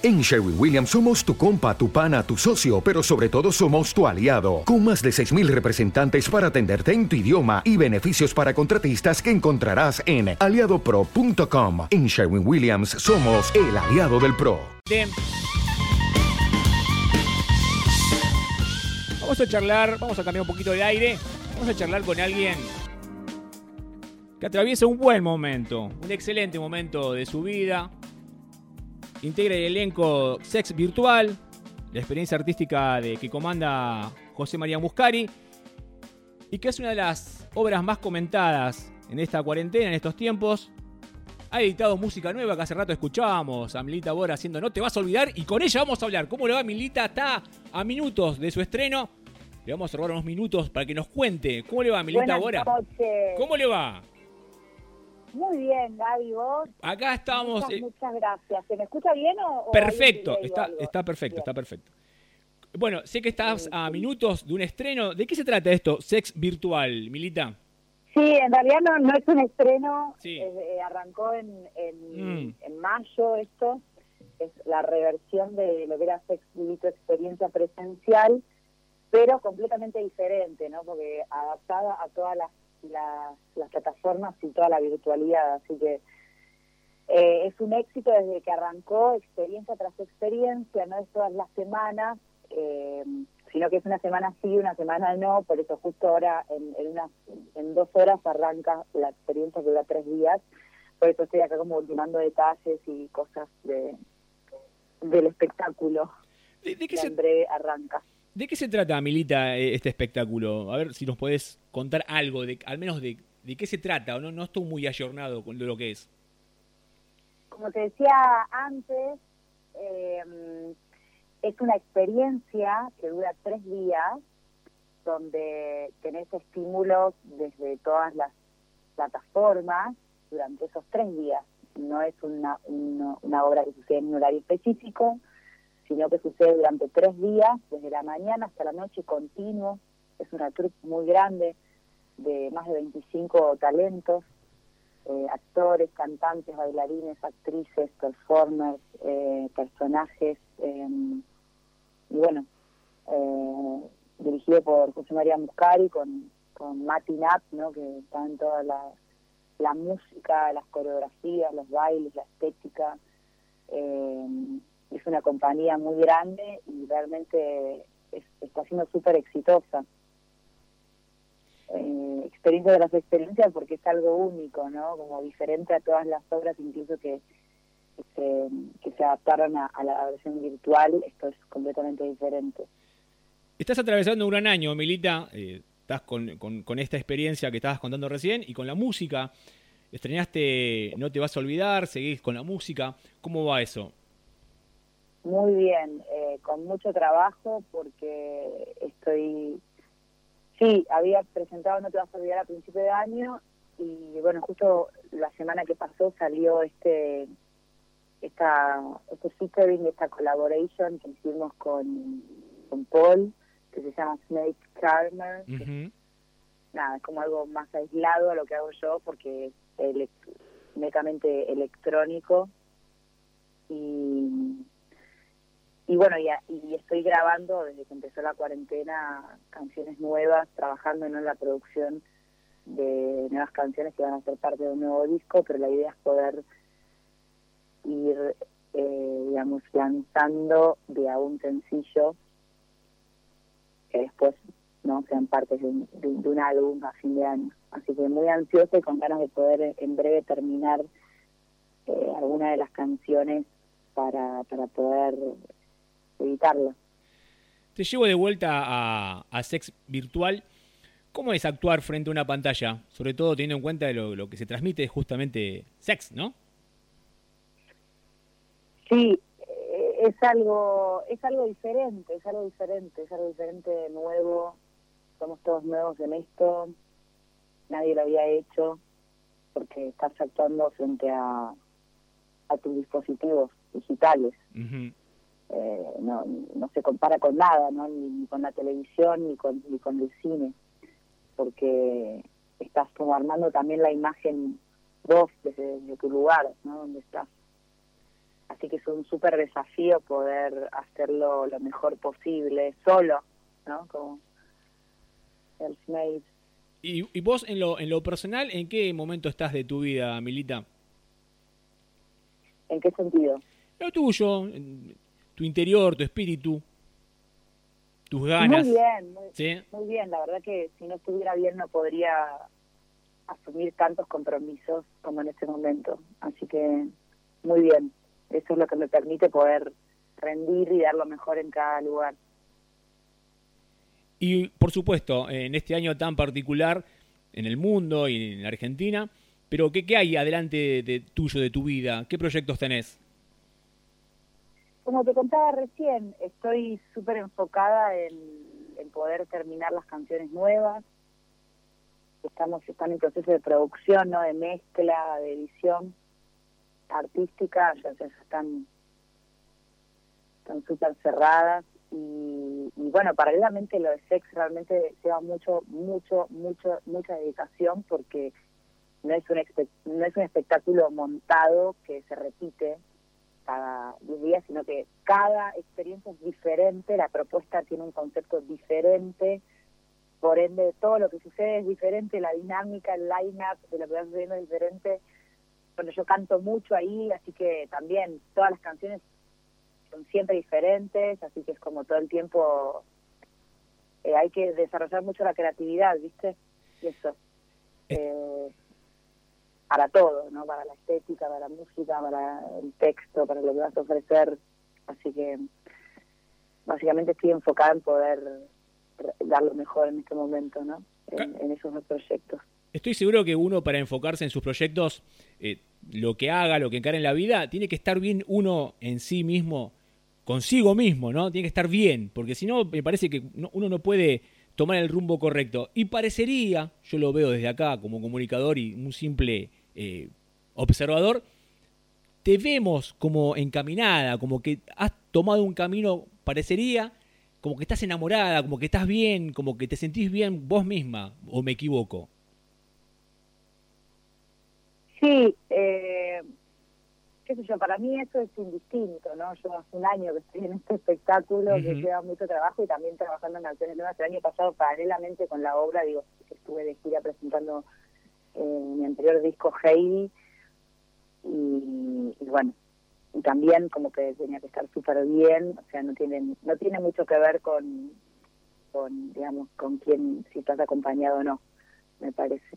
En Sherwin Williams somos tu compa, tu pana, tu socio, pero sobre todo somos tu aliado, con más de 6.000 representantes para atenderte en tu idioma y beneficios para contratistas que encontrarás en aliadopro.com. En Sherwin Williams somos el aliado del PRO. Vamos a charlar, vamos a cambiar un poquito de aire, vamos a charlar con alguien que atraviesa un buen momento, un excelente momento de su vida, integra el elenco Sex Virtual, la experiencia artística de que comanda José María Muscari, y que es una de las obras más comentadas en esta cuarentena, en estos tiempos. Ha editado música nueva que hace rato escuchábamos a Milita Bora haciendo No te vas a olvidar y con ella vamos a hablar. ¿Cómo le va Milita? Está a minutos de su estreno. Le vamos a robar unos minutos para que nos cuente. ¿Cómo le va Milita Bora? ¿Cómo le va? Muy bien, Gaby, vos. Acá estamos. Muchas, eh, muchas gracias. ¿Se me escucha bien o.? perfecto, está, está perfecto, está perfecto. Bueno, sé que estás a minutos de un estreno. ¿De qué se trata esto, Sex Virtual, Milita? Sí, en realidad no, no es un estreno. Eh, arrancó en, mm. en, mayo esto. Es la reversión de lo que era Sex Virtual Experiencia Presencial, pero completamente diferente, ¿no? Porque adaptada a todas las las, plataformas y toda la virtualidad. Así que eh, es un éxito desde que arrancó, experiencia tras experiencia, no es todas las semanas, eh, sino que es una semana sí, una semana no, por eso justo ahora en, en, una, en dos horas arranca la experiencia que dura tres días, por eso estoy acá como ultimando detalles y cosas de del espectáculo. ¿De, qué se... arranca. ¿De qué se trata, Milita, eh, este espectáculo? A ver si nos podés contar algo, de, al menos de, de qué se trata, o no, no estoy muy ayornado con lo que es. Como te decía antes, em, es una experiencia que dura tres días, donde tenés estímulos desde todas las plataformas durante esos tres días. No es una, una, una obra que sucede en un horario específico, sino que sucede durante tres días, desde la mañana hasta la noche continuo. Es una troupe muy grande de más de 25 talentos, eh, actores, cantantes, bailarines, actrices, performers, eh, personajes, em, y bueno, eh, dirigido por José María Muscari con, con Mati ¿no? que está en toda la, la música, las coreografías, los bailes, la estética. Es una compañía muy grande y realmente está siendo súper exitosa. Eh, experiencia de las experiencias porque es algo único, ¿no? Como diferente a todas las obras, incluso que, que, se adaptaron a, la versión virtual, esto es completamente diferente. Estás atravesando un gran año, Milita. Eh, estás con, con, con, esta experiencia que estabas contando recién y con la música. Estrenaste No te vas a olvidar, seguís con la música. ¿Cómo va eso? Muy bien, eh, con mucho trabajo porque estoy, sí, había presentado No te vas a olvidar a principio de año y bueno, justo la semana que pasó salió este esta este featuring, esta collaboration que hicimos con, con Paul, que se llama Snake Charmer. nada, es como algo más aislado a lo que hago yo porque es netamente electrónico y y bueno, y, estoy grabando desde que empezó la cuarentena canciones nuevas, trabajando en la producción de nuevas canciones que van a ser parte de un nuevo disco, pero la idea es poder ir, eh, digamos, lanzando de a un sencillo que después no sean parte de un, álbum a fin de año. Así que muy ansiosa y con ganas de poder en breve terminar eh, alguna de las canciones para, para poder evitarlo. Te llevo de vuelta a, Sex Virtual. ¿Cómo es actuar frente a una pantalla? Sobre todo teniendo en cuenta lo, lo que se transmite es justamente sex, ¿no? Sí, eh, es algo, es algo diferente, es algo diferente, es algo diferente, nuevo. Somos todos nuevos en esto. Nadie lo había hecho porque estás actuando frente a, a tus dispositivos digitales. Eh, no, no se compara con nada, ¿no? Ni, con la televisión ni con, ni con el cine, porque estás como armando también la imagen vos desde, tu lugar, ¿no? Donde estás. así que es un súper desafío poder hacerlo lo mejor posible, solo, ¿no? Como el Made. ¿Y, ¿Y vos en lo, en lo personal, en qué momento estás de tu vida, Milita? ¿En qué sentido? Lo tuyo, tu interior, tu espíritu, tus ganas. Muy bien, muy, muy bien. La verdad que si no estuviera bien no podría asumir tantos compromisos como en este momento. Así que muy bien. Eso es lo que me permite poder rendir y dar lo mejor en cada lugar. Y por supuesto, en este año tan particular en el mundo y en Argentina, pero ¿qué, qué hay adelante de, tuyo, de tu vida? ¿Qué proyectos tenés? Como te contaba recién, estoy súper enfocada en, poder terminar las canciones nuevas. Estamos están en proceso de producción, ¿no? de mezcla, de edición artística, ya, ya están están súper cerradas y, bueno, paralelamente lo de sex realmente lleva mucho, mucho, mucho, mucha dedicación porque no es un no es un espectáculo montado que se repite cada 10 días, sino que cada experiencia es diferente, la propuesta tiene un concepto diferente, por ende todo lo que sucede es diferente, la dinámica, el line-up de lo que va sucediendo es diferente. Bueno, yo canto mucho ahí, así que también todas las canciones son siempre diferentes, así que es como todo el tiempo eh, hay que desarrollar mucho la creatividad, ¿viste? Y eso. Eh, para todo, ¿no? Para la estética, para la música, para el texto, para lo que vas a ofrecer. Así que básicamente estoy enfocada en poder dar lo mejor en este momento, ¿no? En, esos dos proyectos. Estoy seguro que uno para enfocarse en sus proyectos, eh, lo que haga, lo que encare en la vida, tiene que estar bien uno en sí mismo consigo mismo, ¿no? Tiene que estar bien, porque si no, me parece que uno no puede tomar el rumbo correcto. Y parecería, yo lo veo desde acá como comunicador y un simple eh, observador, te vemos como encaminada, como que has tomado un camino, parecería, como que estás enamorada, como que estás bien, como que te sentís bien vos misma, o me equivoco. Sí, eh, qué sé yo, para mí eso es indistinto, ¿no? Yo hace un año que estoy en este espectáculo que lleva mucho trabajo y también trabajando en canciones nuevas. El año pasado, paralelamente con la obra, digo, estuve de gira presentando eh, mi anterior disco Heidi y, bueno, y también como que tenía que estar súper bien, o sea, no tiene, no tiene mucho que ver con, con, digamos, con quién, si estás acompañado o no, me parece.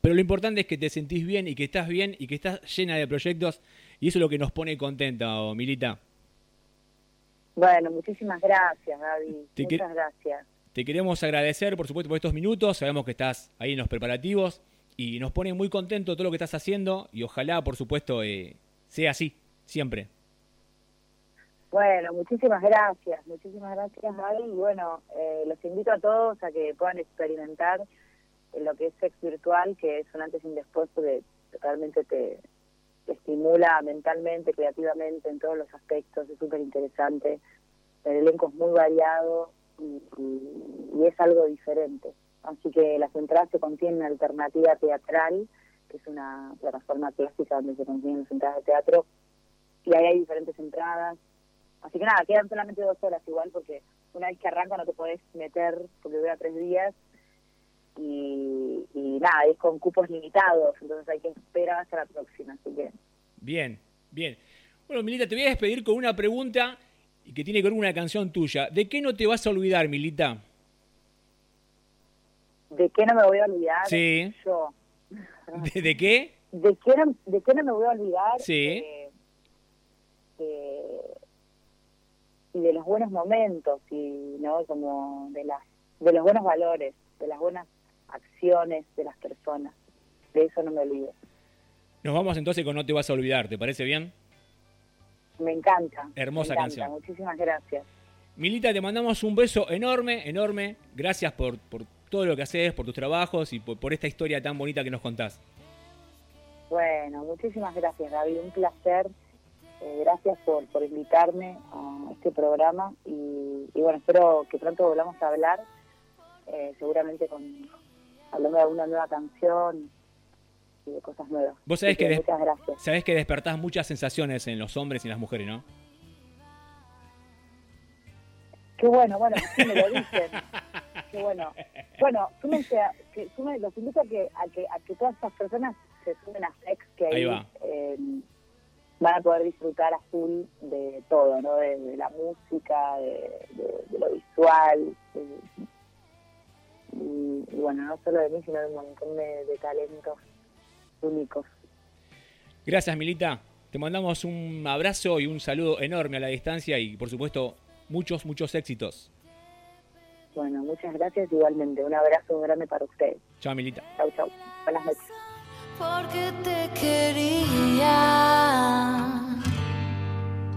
Pero lo importante es que te sentís bien y que estás bien y que estás llena de proyectos y eso es lo que nos pone contenta, Milita. Bueno, muchísimas gracias, David. Muchas gracias. Te queremos agradecer, por supuesto, por estos minutos. Sabemos que estás ahí en los preparativos y nos pone muy contento todo lo que estás haciendo y ojalá, por supuesto, eh, sea así, siempre. Bueno, muchísimas gracias, muchísimas gracias, David. Y bueno, eh, los invito a todos a que puedan experimentar en lo que es sex virtual, que es un antes y un después, porque realmente te, estimula mentalmente, creativamente, en todos los aspectos, es súper interesante. El elenco es muy variado y, es algo diferente. Así que las entradas se contienen alternativa teatral, que es una plataforma clásica donde se contienen las entradas de teatro, y ahí hay diferentes entradas. Así que nada, quedan solamente dos horas igual, porque una vez que arranca no te podés meter, porque dura tres días, y, nada, es con cupos limitados, entonces hay que esperar hasta la próxima, así que... Bien, bien. Bueno, Milita, te voy a despedir con una pregunta y que tiene que ver con una canción tuya. ¿De qué no te vas a olvidar, Milita? ¿De qué no me voy a olvidar? Sí. Yo. ¿De, qué? ¿De qué, no, ¿De qué no me voy a olvidar? Sí. y de los buenos momentos y no como de las de los buenos valores de las buenas acciones de las personas. De eso no me olvido. Nos vamos entonces con No te vas a olvidar, ¿te parece bien? Me encanta. Hermosa canción. Muchísimas gracias. Milita, te mandamos un beso enorme, enorme. Gracias por, por todo lo que haces, por tus trabajos y por, esta historia tan bonita que nos contás. Bueno, muchísimas gracias, David. Un placer. Eh, gracias por, por invitarme a este programa y, y bueno, espero que pronto volvamos a hablar, eh, seguramente con, hablando de una nueva canción y de cosas nuevas. Vos sabés que, des- muchas gracias. sabés que despertás muchas sensaciones en los hombres y en las mujeres, ¿no? Qué bueno, bueno, sí me lo dicen. Qué bueno. Bueno, súmense a- que, los invito a que, a que a que todas estas personas se sumen a Sex, que ahí, Ahí va. eh, van a poder disfrutar a full de todo, ¿no? De, de la música, de, de- de lo visual. y bueno, no solo de mí, sino de un montón de, de talentos únicos. Gracias, Milita. Te mandamos un abrazo y un saludo enorme a la distancia y, por supuesto, muchos, muchos éxitos. Bueno, muchas gracias igualmente. Un abrazo grande para ustedes. Chao, Milita. Chau, chau. Buenas noches. porque te quería.